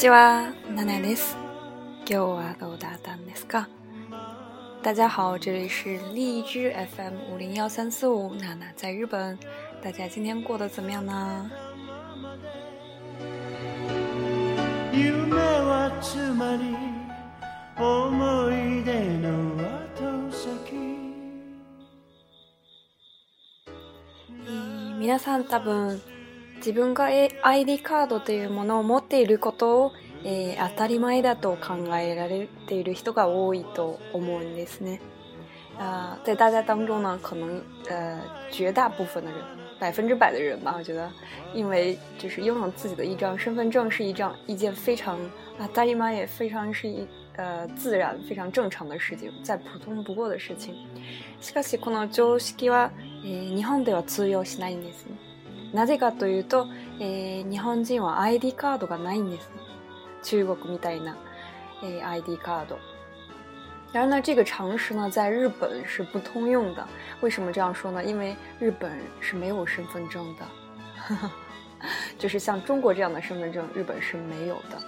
ちは、ナナです。今日はうだたんですか？大家好，这里是荔枝 FM 五零幺三四五，娜娜在日本，大家今天过得怎么样呢？皆さん多分。自分が ID カードというものを持っていることを、えー、当たり前だと考えられている人が多いと思うんですね。呃，在大家当中呢，可能呃绝大部分的人，百分之百的人吧，我觉得，因为就是拥有自己的一张身份证是一张一件非常啊大姨妈也非常是一呃自然非常正常的事情，再普通不过的事情。しかしこの常識は、えー、日本では通用しないんです、ね。なぜかというと、えー、日本人は ID カードがないんです。中国みたいな、えー、ID カード。然后呢，这个常识呢，在日本是不通用的。为什么这样说呢？因为日本是没有身份证的，就是像中国这样的身份证，日本是没有的。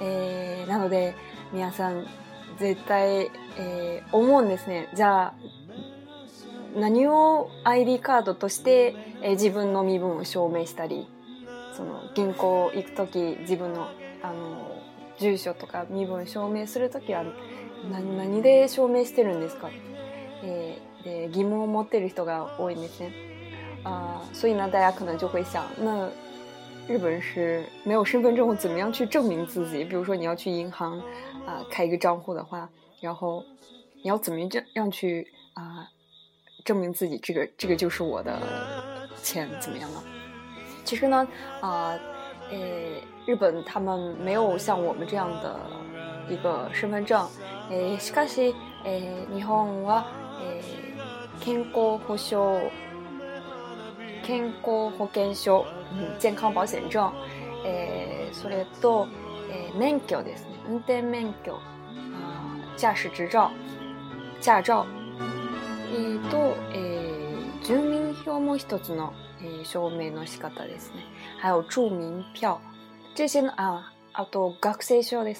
えー、なので皆さん絶対、えー、思うんですね。じゃあ何を ID カードとして、えー、自分の身分を証明したりその銀行行く時自分のあの住所とか身分証明する時は何何で証明してるんですか、えー、で疑問を持ってる人が多いんですね。あそうい以呢，大家可能就会想，那日本是没有身份证，我怎么样去证明自己？比如说你要去银行啊、呃、开一个账户的话，然后你要怎么样去啊、呃、证明自己，这个这个就是我的钱，怎么样呢？其实呢，啊，呃，日本他们没有像我们这样的一个身份证。诶，しかし、诶，日本は、诶、健康保障、健康保険証、健康保険証。嗯。健康保険証。诶，それと、诶、免許ですね。運転免許。啊，驾驶执照，驾照。和住民票，つの、え张証明身份的证件。还有住民票，这些的啊，都考试需要的。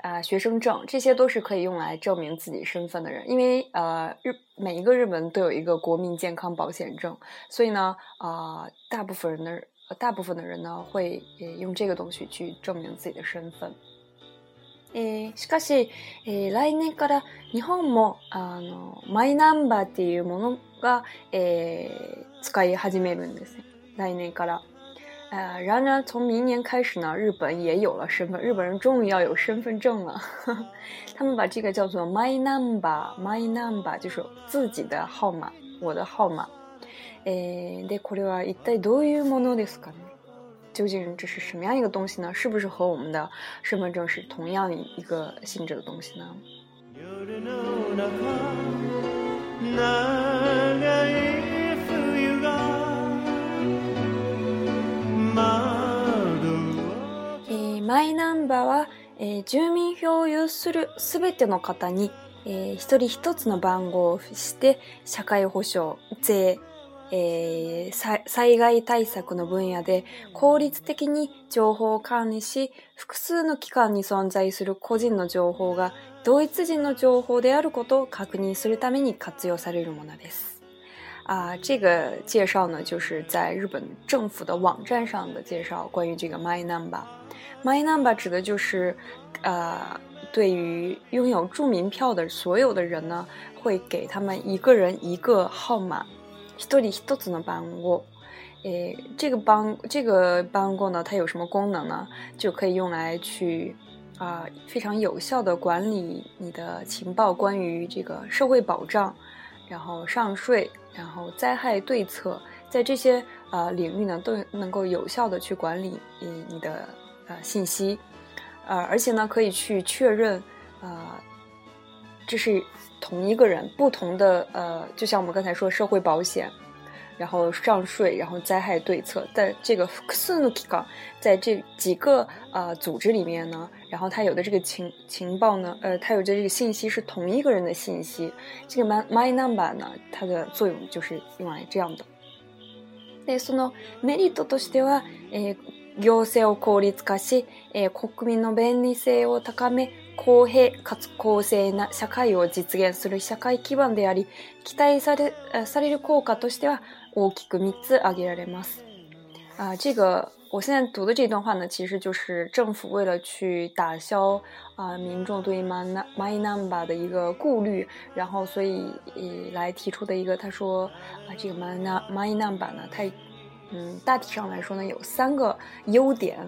啊，学生证，这些都是可以用来证明自己身份的人。因为呃，日每一个日本都有一个国民健康保险证，所以呢，啊，大部分人的大部分的人呢，会用这个东西去证明自己的身份。えー、しかし、えー、来年から日本もあのマイナンバーっていうものが、えー、使い始めるんです来年から。呃，然而从明年开始呢，日本也有了身份，日本人终于要有身份证了。他们把这个叫做 “my number”，“my number” 就是自己的号码，我的号码。えでこれは一体どういうものですかね。究竟这是什么样一个东西呢？是不是和我们的身份证是同样一个性质的东西呢？マイナンバーは、えー、住民票を有するすべての方に、えー、一人一つの番号をして社会保障、税、えー、災害対策の分野で効率的に情報を管理し、複数の機関に存在する個人の情報が同一人の情報であることを確認するために活用されるものです。啊，这个介绍呢，就是在日本政府的网站上的介绍，关于这个 My Number。My Number 指的就是，呃，对于拥有住民票的所有的人呢，会给他们一个人一个号码。一人一 t o r y 的诶，这个帮这个帮公呢，它有什么功能呢？就可以用来去啊，非常有效的管理你的情报，关于这个社会保障，然后上税，然后灾害对策，在这些啊领域呢，都能够有效的去管理你你的啊信息，啊，而且呢，可以去确认啊，这是。同一个人，不同的呃，就像我们刚才说社会保险，然后上税，然后灾害对策，在这个福 u 斯 u n i k a 在这几个呃组织里面呢，然后他有的这个情情报呢，呃，他有的这个信息是同一个人的信息。这个 My My Number 呢，它的作用就是用来这样的。でそのメリットとしては、え。行政を効率化し、えー、国民の便利性を高め、公平かつ公正な社会を実現する社会基盤であり、期待されされる効果としては大きく3つ挙げられます。あ呃，这个我现在读的这段话呢，其实就是政府为了去打消啊、呃、民众对 my my number 的一个顾虑，然后所以来提出的一个，他说啊、呃、这个 my my number 呢，它嗯，大体上来说呢，有三个优点。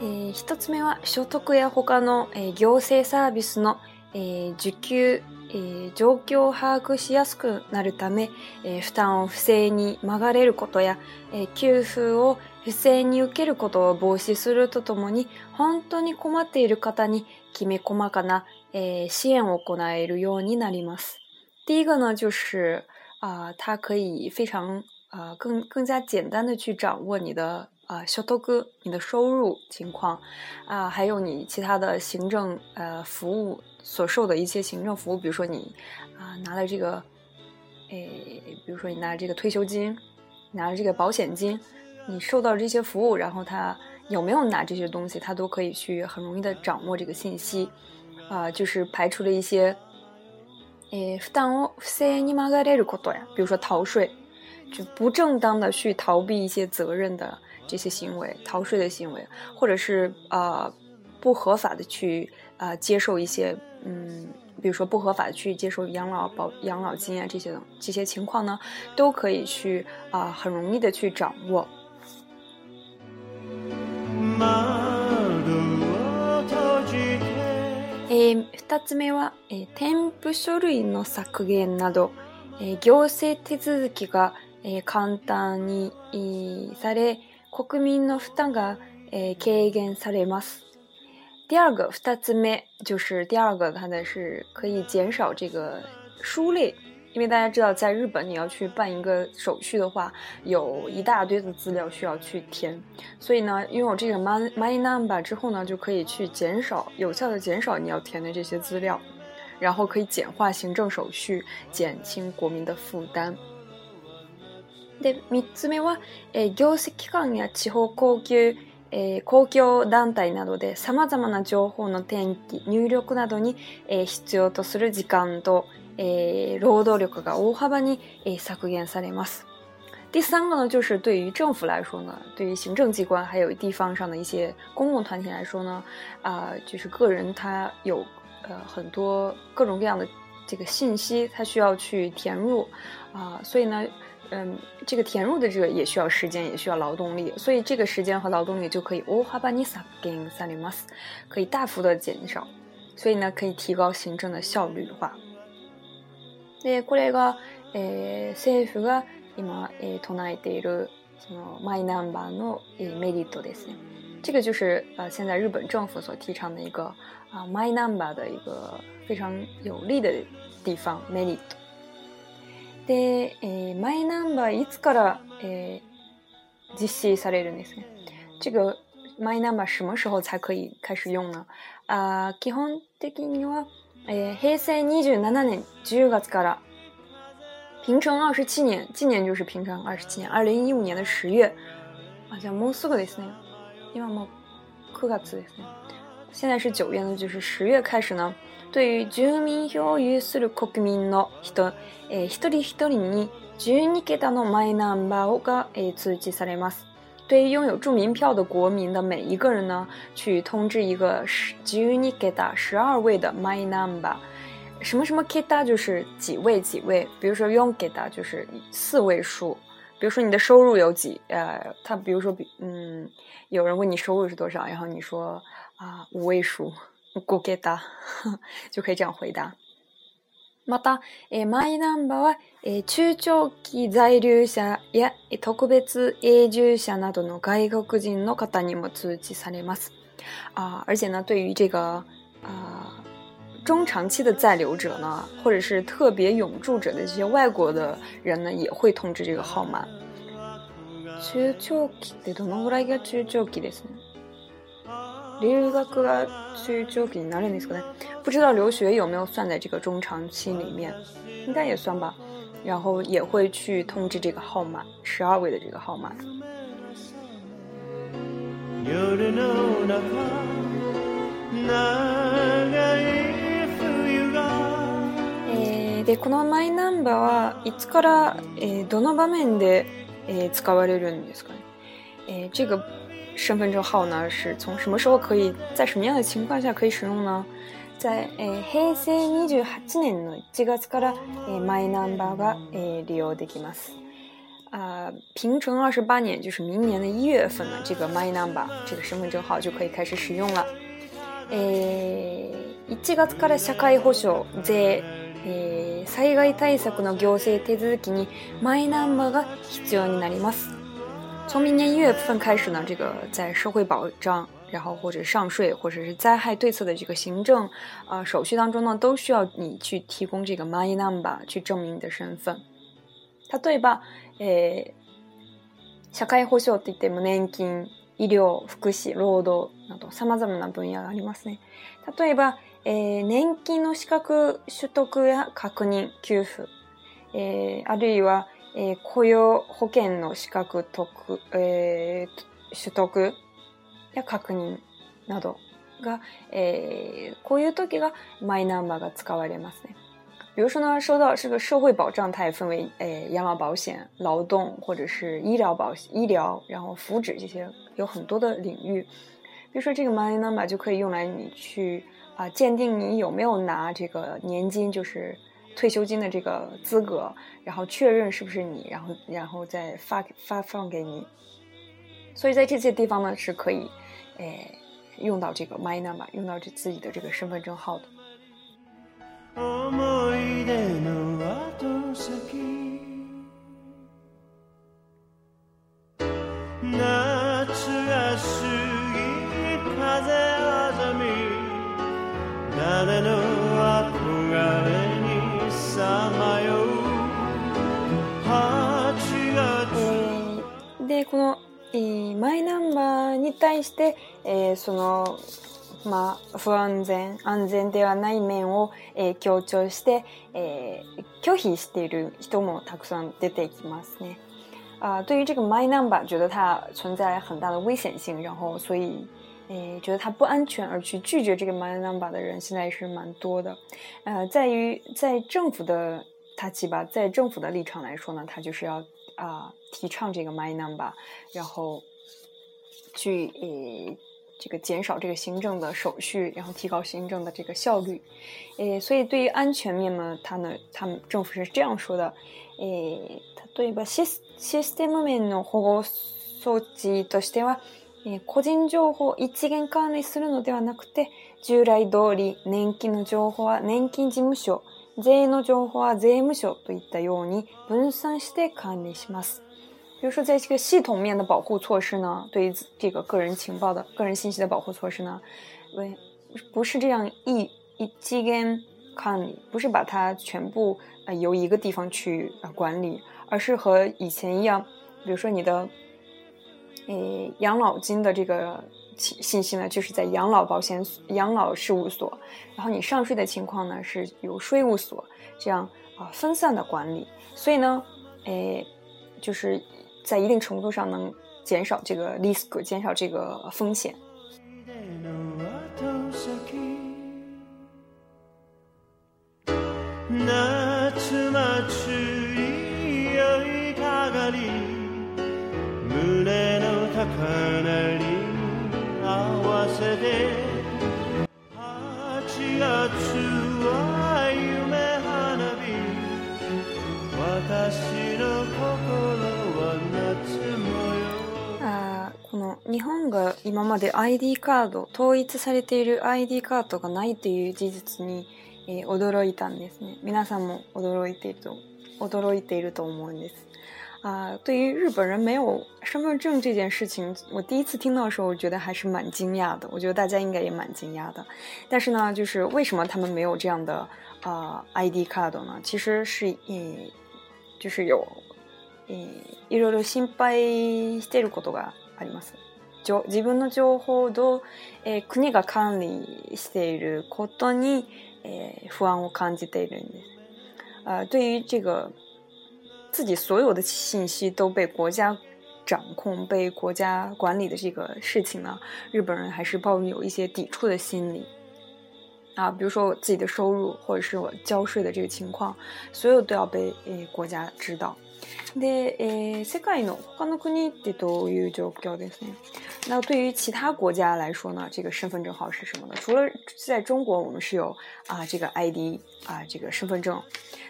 え1つ目は所得や他の、え行政サービスの、え受給、え状況を把握しやすくなるため、え負担を不正に曲がれることや、え給付を不正に受けることを防止するとともに本当に困っている方にきめ細かな、诶，行我るように你那里吗？第一个呢，就是啊，它可以非常啊，更更加简单的去掌握你的啊，小偷哥，你的收入情况，啊，还有你其他的行政呃服务所受的一些行政服务，比如说你啊拿了这个，诶，比如说你拿这个退休金，拿了这个保险金，你受到这些服务，然后他有没有拿这些东西，他都可以去很容易的掌握这个信息。啊，就是排除了一些，诶，比如说逃税，就不正当的去逃避一些责任的这些行为，逃税的行为，或者是呃不合法的去啊接受一些，嗯，比如说不合法的去接受养老保养老金啊这些这些情况呢，都可以去啊很容易的去掌握。えー、2つ目は、えー、添付書類の削減など、えー、行政手続きが、えー、簡単に、され、国民の負担が、えー、軽減されます。第二个，二つ目就是第二个，它的是可以减少这个书类。因为大家知道，在日本你要去办一个手续的话，有一大堆的资料需要去填，所以呢，拥有这个 number 之后呢，就可以去减少有效的减少你要填的这些资料，然后可以简化行政手续，减轻国民的负担。で三つ目は、え行政機関や地方公共え公共団体などでさまざまな情報の転記、入力などにえ必要とする時間と。诶，ロードル閣下、お花ばに、え、サクヤンサリます。第三个呢，就是对于政府来说呢，对于行政机关还有地方上的一些公共团体来说呢，啊，就是个人他有呃很多各种各样的这个信息，他需要去填入啊，所以呢，嗯，这个填入的这个也需要时间，也需要劳动力，所以这个时间和劳动力就可以、哦哈巴尼萨クヤンサリます，可以大幅的减少，所以呢，可以提高行政的效率化。でこれが、えー、政府が今、えー、唱えているそのマイナンバーの、えー、メリットですね。这个就是呃，现在日本政府所提倡的一个啊、呃、，My Number 的一个非常有利的地方 merit。で、えー、My Number いつから、えー、実施されるんですね。这个 My Number 什么时候才可以开始用呢？啊、呃，基本的にはえー、平成27年10月から、平成二十七年、今年就是平成二十七年、二零一五年1十月。あ、じゃあもうすぐですね。今もう9月ですね。现在是九月の就是十月開始呢，对于住民票を有する国民の人、えー、一人一人に12桁のマイナンバーが、えー、通知されます。对于拥有住民票的国民的每一个人呢，去通知一个十，给予你给他十二位的 my number，什么什么 kita 就是几位几位，比如说用けだ就是四位数，比如说你的收入有几，呃，他比如说比嗯，有人问你收入是多少，然后你说啊五位数、g 五けだ，就可以这样回答。また、えー、マイナンバーは、えー、中長期在留者や特別永住者などの外国人の方にも通知されます。あ、而且呢，对于这个中長期的在留者呢，或者是特別永住者的这些外国的人呢，也会通知这个号码。中長期ってどのぐらいが中長期ですね？留学が中長期になるんですかね？不知道留学有没有算在这个中长期里面，应该也算吧。然后也会去通知这个号码，十二位的这个号码。でこのマイナンバーはいつから、えー、どの場面で、えー、使われるんですかね？えー、这个身份证号呢？是从什么时候可以在什么样的情况下可以使用呢？在平成二十八年の一月からマイナンバー利用できます。啊，平成二十八年就是明年的一月份呢，这个マイナンバー这个身份证号就可以开始使用了。一月から社会保障税、災害対策の行政手続きにマイナンバーが必要になります。从明年一月份开始呢，这个在社会保障，然后或者上税，或者是灾害对策的这个行政，呃，手续当中呢，都需要你去提供这个 My Number 去证明你的身份。例えば、え、社会保険といっても年金、医療、福祉、労働などさまざまな分野がありますね。例えば、え、年金の資格取得や確認給付、え、あるいは雇用保険の資格得取取得や確認などがこういう時がマイナンバーが使われますね。比如说呢，说到这个社会保障，它也分为养老保险、劳动或者是医疗保医疗，然后福祉这些有很多的领域。比如说这个 number 就可以用来你去啊鉴定你有没有拿这个年金，就是。退休金的这个资格，然后确认是不是你，然后然后再发发放给你。所以在这些地方呢，是可以，诶，用到这个 MINA 码，用到这自己的这个身份证号的。この、えー、マイナンバーに対して、えー、そのまあ、不安全安全ではない面を、えー、強調して、えー、拒否している人もたくさん出てきますね。啊、呃，对于这个 My Number，觉得它存在很大的危险性，然后所以，诶，觉得它不安全而去拒绝这个 My Number 的人，现在是蛮多的。呃，在于在政府的他起吧，在政府的立场来说呢，它就是要啊、呃、提倡这个 My Number，然后去呃这个减少这个行政的手续，然后提高行政的这个效率。呃，所以对于安全面呢，它呢，他们政府是这样说的，呃，例えばシスシステム面の保護装置としては。個人情報一元管理するのではなくて従来通り年金の情報は年金事務所税印的情報は税務署といったように分散して管理します。比如说，在这个系统面的保护措施呢，对于这个个人情报的个人信息的保护措施呢，为不是这样一一一根管理，不是把它全部呃由一个地方去管理，而是和以前一样，比如说你的呃养老金的这个。信息呢，就是在养老保险养老事务所，然后你上税的情况呢，是由税务所这样啊分散的管理，所以呢，诶，就是在一定程度上能减少这个 risk，减少这个风险。せ8月は夢花火私の心は夏模様あこの日本が今まで ID カード統一されている ID カードがないという事実に、えー、驚いたんですね皆さんも驚いていると驚いていると思うんです啊，对于日本人没有身份证这件事情，我第一次听到的时候，我觉得还是蛮惊讶的。我觉得大家应该也蛮惊讶的。但是呢，就是为什么他们没有这样的啊 ID card 呢？其实是以就是有，嗯，一六六心配していることがあります。じ自分の情報をえ国が管理していることにえ不安を感じているんです。啊，对于这个。自己所有的信息都被国家掌控、被国家管理的这个事情呢，日本人还是抱有一些抵触的心理啊。比如说我自己的收入或者是我交税的这个情况，所有都要被诶、国家知道。那那对于其他国家来说呢，这个身份证号是什么呢？除了在中国，我们是有啊这个 ID 啊这个身份证，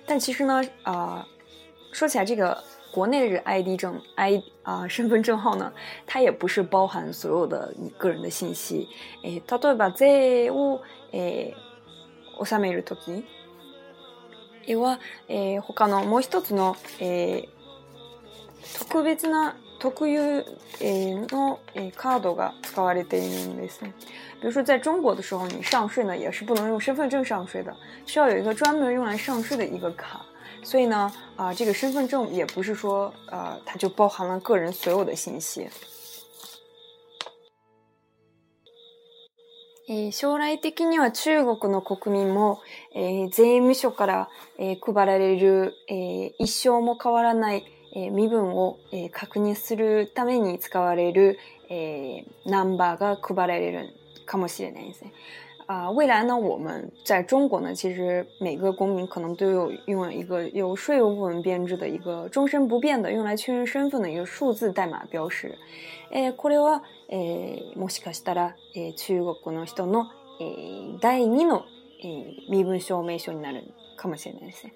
但其实呢，呃。说起来，这个国内的 I D 证 I 啊 身份证号呢，它也不是包含所有的你个人的信息。诶，例えば税をえ納めるとき、えはえ他のもう一つのえ特別な特有えのえカードが使われているんですね。比如说在中国的时候，你上税呢也是不能用身份证上税的，需要有一个专门用来上税的一个卡。所以呢，啊、呃，这个身份证也不是说，呃，它就包含了个人所有的信息。え将来的には中国の国民も、えー、税務署から、えー、配られる、え一生も変わらない、え身分を、え確認するために使われる、えナンバーが配られるかもしれないですね。啊，未来呢，我们在中国呢，其实每个公民可能都有拥有一个由税务部门编制的一个终身不变的用来确认身份的一个数字代码标识。诶，これは诶もしかしたら诶中国の人の诶第二のう秘密証明書になるかもしれないし、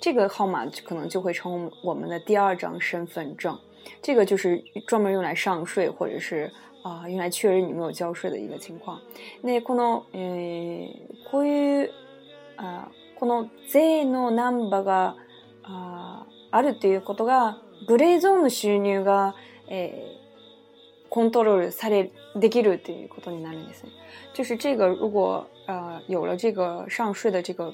这个号码就可能就会成为我们的第二张身份证，这个就是专门用来上税或者是。あ用来确认你没有交税的一个情況。で、この、えー、こういうあこの税のナンバーがああるっていうことが、グレーゾーンの収入が、えー、コントロールされ、できるっていうことになるんですね。就是这个、如果、呃、有了这个上税的这个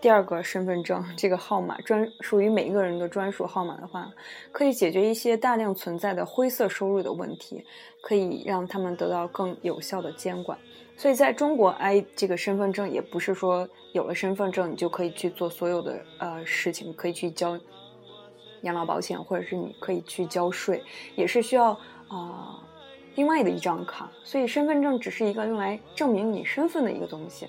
第二个身份证这个号码专属于每一个人的专属号码的话，可以解决一些大量存在的灰色收入的问题，可以让他们得到更有效的监管。所以，在中国，哎，这个身份证也不是说有了身份证你就可以去做所有的呃事情，可以去交养老保险，或者是你可以去交税，也是需要啊另外的一张卡。所以，身份证只是一个用来证明你身份的一个东西。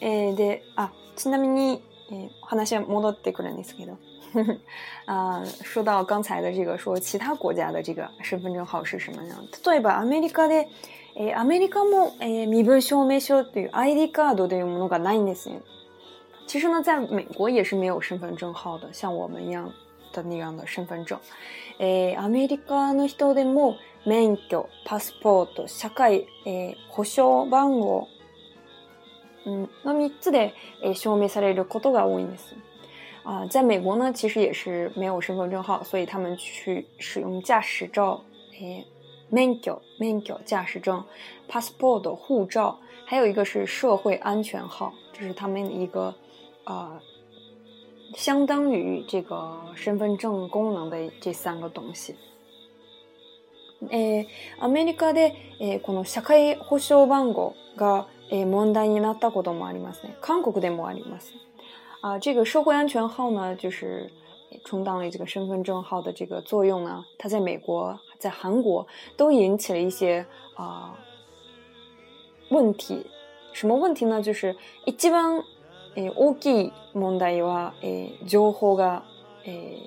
哎对啊。ちなみに、え話は戻ってくるんですけど。啊 呃，说到刚才的这个，说其他国家的这个身份证号是什么呢？例えばアメリカで、えアメリカも、え身分証明書という ID カードというものがないんですね。其实呢，在美国也是没有身份证号的，像我们一样的那样的身份证。えー、アメリカの人でも免許、パスポート、社会、え保証番号、嗯，那么这得诶需要描来的 k o 感 o g 意思啊，在美国呢，其实也是没有身份证号，所以他们去使用驾驶照诶 m a n g o m a n g o 驾驶证，passport，护照，还有一个是社会安全号，这是他们一个呃相当于这个身份证功能的这三个东西。诶，アメリカで诶この社会保障番号が诶，問題になったこともありますね。韓国でもあります。啊，这个社会安全号呢，就是充当了这个身份证号的这个作用呢。它在美国、在韩国都引起了一些啊问题。什么问题呢？就是一番え大きい問題はえ情報がえ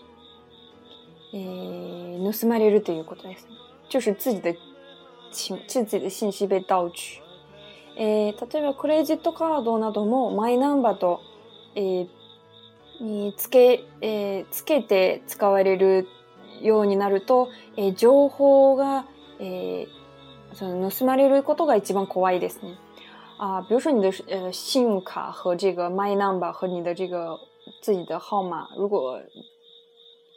え盗まれるということです。就是自己的情，自己的信息被盗取。えー、例えばクレジットカードなどもマイナンバーと、えー、につけ、えー、つけて使われるようになると、えー、情報が、えー、その盗まれることが一番怖いですね。啊，比如说你的呃信用卡和这个 My Number 和你的这个自己的号码，如果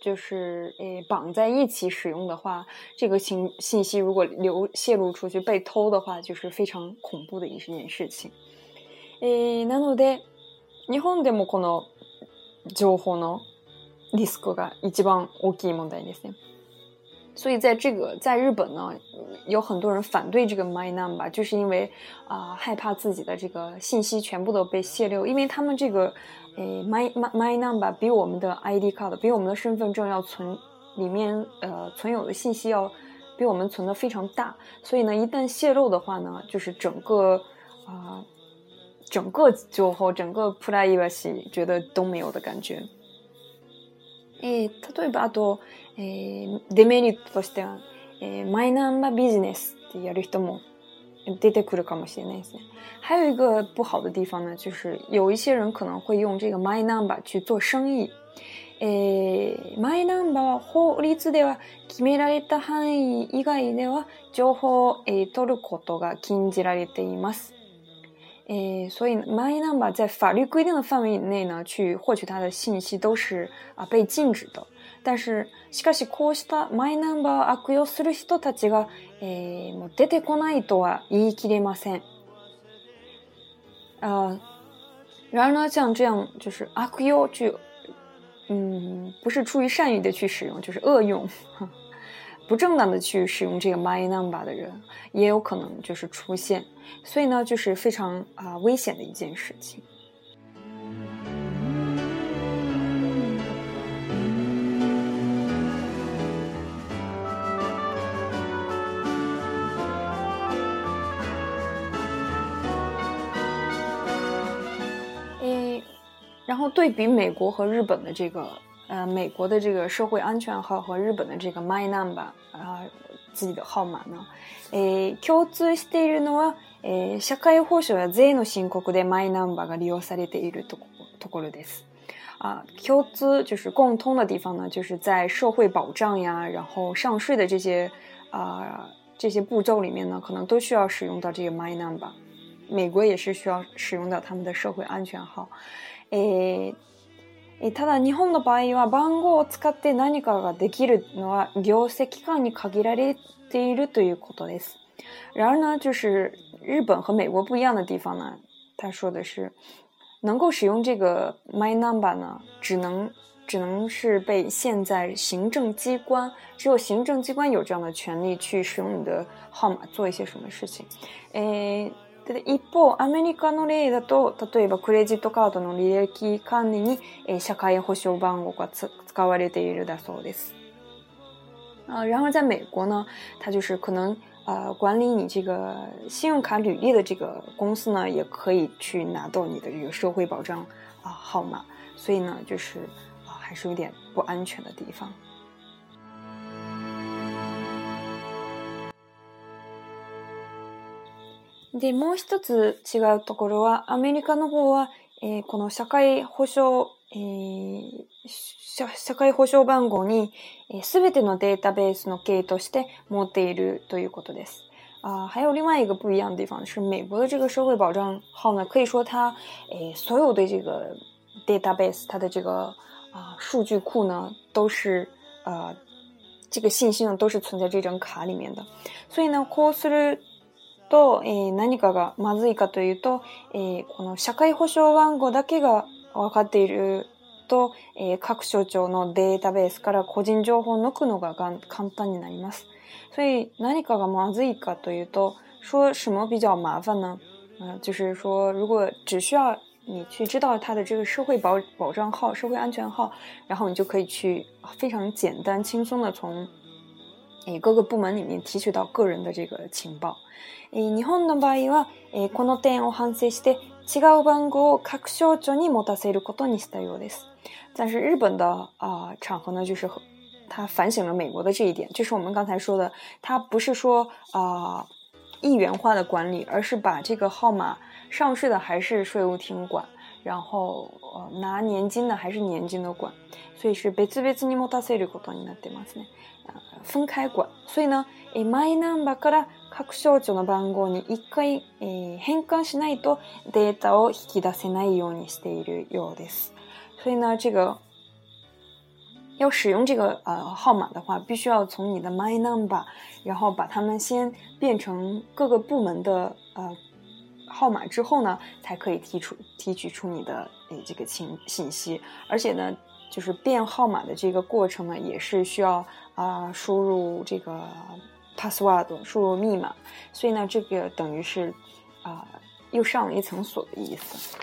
就是诶，绑在一起使用的话，这个信信息如果流泄露出去、被偷的话，就是非常恐怖的一件事情。诶，なので日本でもこの情報のリスクが一番大きい問題ですね。所以在这个在日本呢，有很多人反对这个 My Number，就是因为啊害怕自己的这个信息全部都被泄露，因为他们这个。诶，my my my number 比我们的 ID card，比我们的身份证要存里面，呃，存有的信息要比我们存的非常大，所以呢，一旦泄露的话呢，就是整个啊，整个就后整个プライベシ y 觉得都没有的感觉。え、例えばあと、え、デメリットとしては、え、マイナンバービジネスってやる人も。出てくるかもしれないですね。还有一个不好的地方呢，就是有一些人可能会用这个 my number 去做生意。えー、マイナンバーは法律では決められた範囲以外では情報を、えー、取ることが禁じられています。诶，所以 My n u m b 在法律规定的范围内呢，去获取它的信息都是被禁止的。但是，しかしこうしたマイナンバー悪用する人たちがもう出てこないとは言い切れません。啊，然而呢，像这样就是阿 Q 就嗯，不是出于善意的去使用，就是恶用，不正当的去使用这个 number 的人，也有可能就是出现，所以呢，就是非常啊危险的一件事情。然后对比美国和日本的这个，呃，美国的这个社会安全号和日本的这个 My マイナン e ー啊，自己的号码呢，诶，共通しているのは、诶，社会保障や税の申告でマイナンバーが利用されているとところです。啊，共通就是共通的地方呢，就是在社会保障呀，然后上税的这些啊这些步骤里面呢，可能都需要使用到这个 My マイナン e ー。美国也是需要使用到他们的社会安全号。えー、えただ日本の場合は番号を使って何かができるのは行政機関に限られているということです。然而呢，就是日本和美国不一样的地方呢，他说的是，能够使用这个 My Number 呢，只能只能是被限在行政机关，只有行政机关有这样的权利去使用你的号码做一些什么事情。え哎。一方，リカの例だと、例えばクレジットカードの履歴管理に社会保証番号が使われているだそうです。啊，然后在美国呢，它就是可能啊，管理你这个信用卡履历的这个公司呢，也可以去拿到你的这个社会保障啊号码，所以呢，就是啊，还是有点不安全的地方。で、もう一つ違うところは、アメリカの方は、えー、この社会保障、えー、社会保障番号に、す、べ、てのデータベースの系として持っているということです。啊、呃，还有另外一个不一样的地方是，美国的这个社会保障号呢，可以说它，诶、呃，所有的这个 database，它的这个啊、呃、数据库呢，都是呃这个信息呢都是存在这张卡里面的。所以呢，こうすると、えー、何かがまずいかというと、えー、この社会保障番号だけが分かっていると、えー、各省庁のデータベースから個人情報を抜くのが簡単になります。所以何かがまずいかというと、说什么比较麻烦呢？嗯、呃，就是说，如果只需要你去知道他的这个社会保保障号、社会安全号，然后你就可以去非常简单、轻松的从诶，各个部门里面提取到个人的这个情报。诶，日本の場合は、诶この点を反省して、違う番号を省庁に持たせることにしたようです。但是日本的啊场合呢，就是他反省了美国的这一点，就是我们刚才说的，他不是说啊一元化的管理，而是把这个号码上市的还是税务厅管，然后呃拿年金的还是年金的管，所以是別々に持たせることになってますね。分开管。所以呢，My Number 从各小条的番号，一回変換しないとデータを引き出せないようにしているようです。所以呢，这个要使用这个呃号码的话，必须要从你的 My Number，然后把它们先变成各个部门的呃号码之后呢，才可以提出提取出你的诶、这个信信息，而且呢。就是变号码的这个过程呢，也是需要啊输入这个 password 输入密码，所以呢，这个等于是啊又上了一层锁的意思。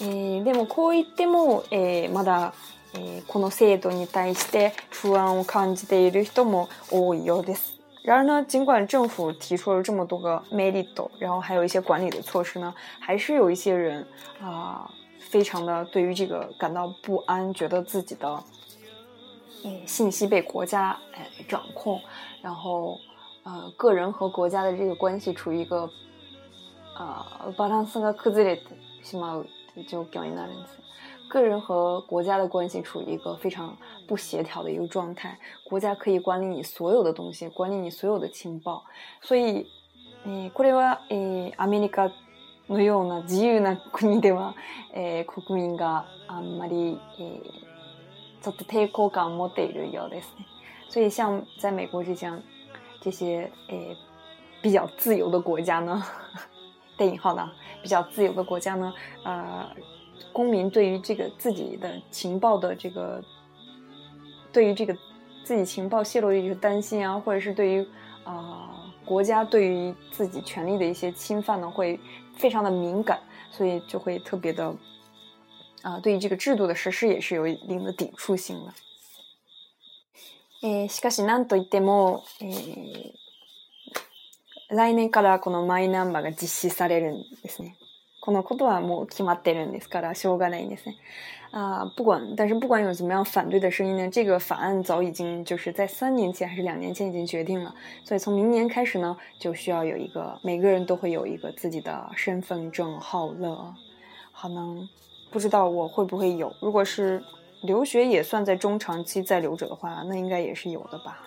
诶，でもこう言っても、え、まだ、え、この制度に対して不安を感じている人も多いようです。然而呢，尽管政府提出了这么多个 m e リ i t 然后还有一些管理的措施呢，还是有一些人啊。非常的对于这个感到不安，觉得自己的，嗯，信息被国家哎掌控，然后，呃，个人和国家的这个关系处于一个，啊，巴ランスが崩れた。就表现那样子，个人和国家的关系处于一个非常不协调的一个状态，国家可以管理你所有的东西，管理你所有的情报，所以，これはアメリカ。のような自由な国では、国民があんまりちょっと抵抗感持っているようですね。所以像在美国这样这些诶比较自由的国家呢，带 引号的比较自由的国家呢，啊，公民对于这个自己的情报的这个，对于这个自己情报泄露的一个担心啊，或者是对于啊。国家对于自己权利的一些侵犯呢，会非常的敏感，所以就会特别的啊、呃，对于这个制度的实施也是有一定的抵触性的。えー、しかしなんと言っても、えー、来年からこのマイナンバーが実施されるんですね。このことはもう決まってるんですから、しょうがないんですね。啊，不管，但是不管有怎么样反对的声音呢，这个法案早已经就是在三年前还是两年前已经决定了，所以从明年开始呢，就需要有一个每个人都会有一个自己的身份证号了，好呢，不知道我会不会有，如果是留学也算在中长期在留着的话，那应该也是有的吧。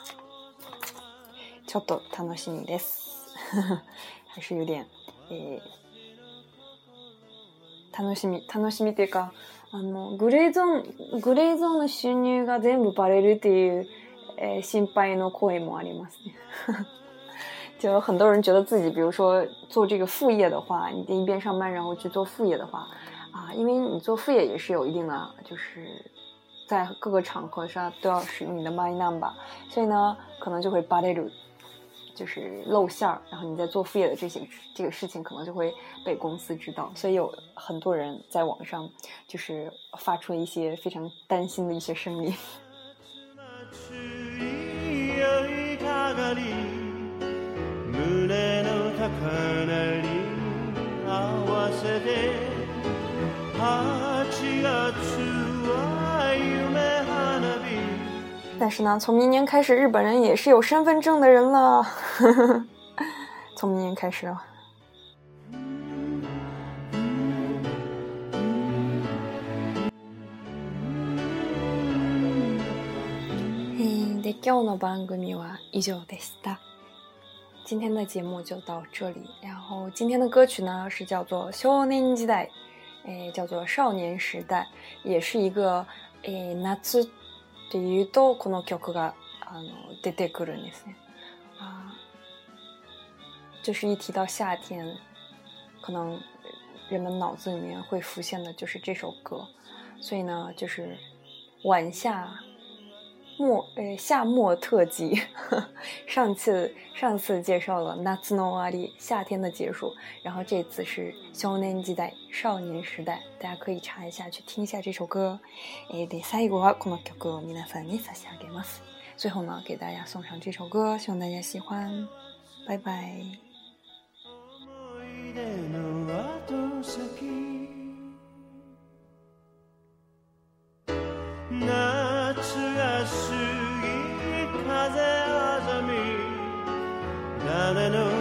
叫“的楽しみです”，还是有点，诶，楽しみ、楽しみてか。あのグレゾングレゾンの収入が全部バレるっていう心配の声もありますね。就有很多人觉得自己，比如说做这个副业的话，你一边上班，然后去做副业的话，啊，因为你做副业也是有一定的，就是在各个场合上都要使用你的 number，所以呢，可能就会バレる。就是露馅儿，然后你在做副业的这些这个事情，可能就会被公司知道，所以有很多人在网上就是发出了一些非常担心的一些声音。但是呢，从明年开始，日本人也是有身份证的人了。从明年开始啊。诶，今天的班歌女娃依旧得死今天的节目就到这里，然后今天的歌曲呢是叫做《少年时代》，诶，叫做《少年时代》，也是一个诶那っていうとこの曲があの出てくるんですね。あ就是一提到夏天，可能人们脑子里面会浮现的就是这首歌，所以呢，就是晚夏莫夏末特辑。上次上次介绍了《n a t s no 夏天的结束。然后这次是少年时代，少年时代，大家可以查一下去听一下这首歌。诶，で最後はこの曲を皆さんに差し上げます。最后呢，给大家送上这首歌，希望大家喜欢。拜拜。しい風あざみ誰の